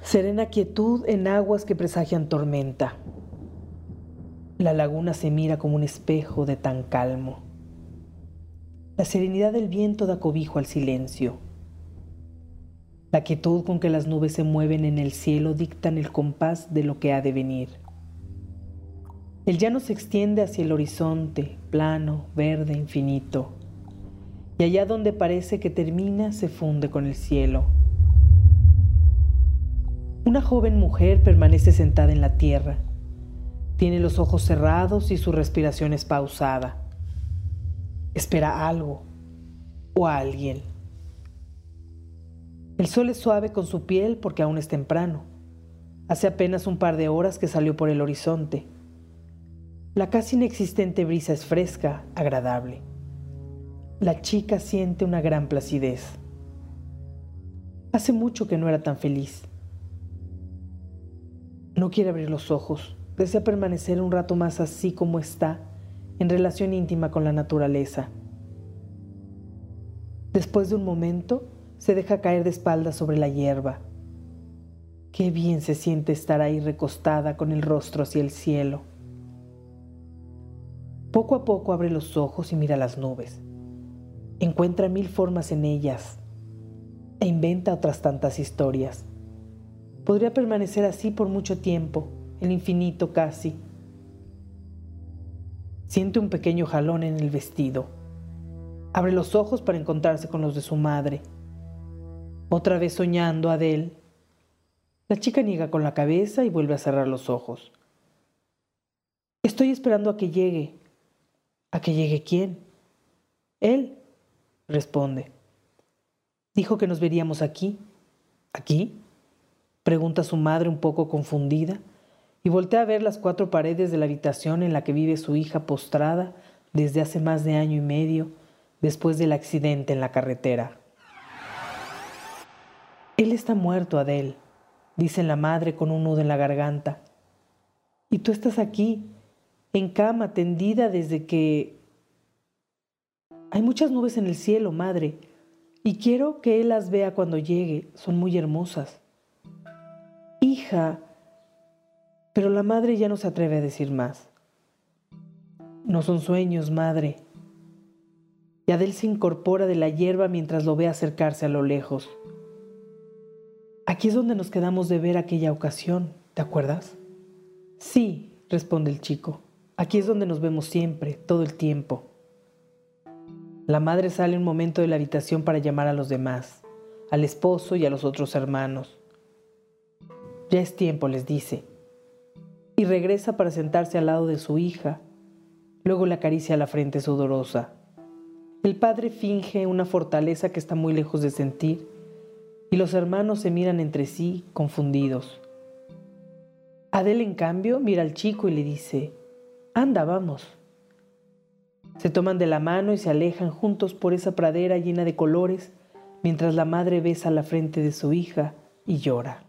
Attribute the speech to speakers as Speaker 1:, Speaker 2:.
Speaker 1: Serena quietud en aguas que presagian tormenta. La laguna se mira como un espejo de tan calmo. La serenidad del viento da cobijo al silencio. La quietud con que las nubes se mueven en el cielo dictan el compás de lo que ha de venir. El llano se extiende hacia el horizonte, plano, verde, infinito. Y allá donde parece que termina se funde con el cielo. Una joven mujer permanece sentada en la tierra. Tiene los ojos cerrados y su respiración es pausada. Espera algo o a alguien. El sol es suave con su piel porque aún es temprano. Hace apenas un par de horas que salió por el horizonte. La casi inexistente brisa es fresca, agradable. La chica siente una gran placidez. Hace mucho que no era tan feliz. No quiere abrir los ojos, desea permanecer un rato más así como está, en relación íntima con la naturaleza. Después de un momento, se deja caer de espaldas sobre la hierba. Qué bien se siente estar ahí recostada con el rostro hacia el cielo. Poco a poco abre los ojos y mira las nubes. Encuentra mil formas en ellas e inventa otras tantas historias. Podría permanecer así por mucho tiempo, el infinito casi. Siente un pequeño jalón en el vestido. Abre los ojos para encontrarse con los de su madre. Otra vez soñando Adele. La chica niega con la cabeza y vuelve a cerrar los ojos. Estoy esperando a que llegue. ¿A que llegue quién? Él, responde. Dijo que nos veríamos aquí. ¿Aquí? Pregunta su madre un poco confundida y voltea a ver las cuatro paredes de la habitación en la que vive su hija postrada desde hace más de año y medio después del accidente en la carretera. Él está muerto, Adele, dice la madre con un nudo en la garganta. Y tú estás aquí, en cama, tendida desde que... Hay muchas nubes en el cielo, madre, y quiero que él las vea cuando llegue, son muy hermosas. Hija, pero la madre ya no se atreve a decir más. No son sueños, madre. Y Adel se incorpora de la hierba mientras lo ve acercarse a lo lejos. Aquí es donde nos quedamos de ver aquella ocasión, ¿te acuerdas? Sí, responde el chico. Aquí es donde nos vemos siempre, todo el tiempo. La madre sale un momento de la habitación para llamar a los demás, al esposo y a los otros hermanos. Ya es tiempo, les dice. Y regresa para sentarse al lado de su hija. Luego le acaricia la frente sudorosa. El padre finge una fortaleza que está muy lejos de sentir y los hermanos se miran entre sí confundidos. Adele, en cambio, mira al chico y le dice, anda, vamos. Se toman de la mano y se alejan juntos por esa pradera llena de colores mientras la madre besa la frente de su hija y llora.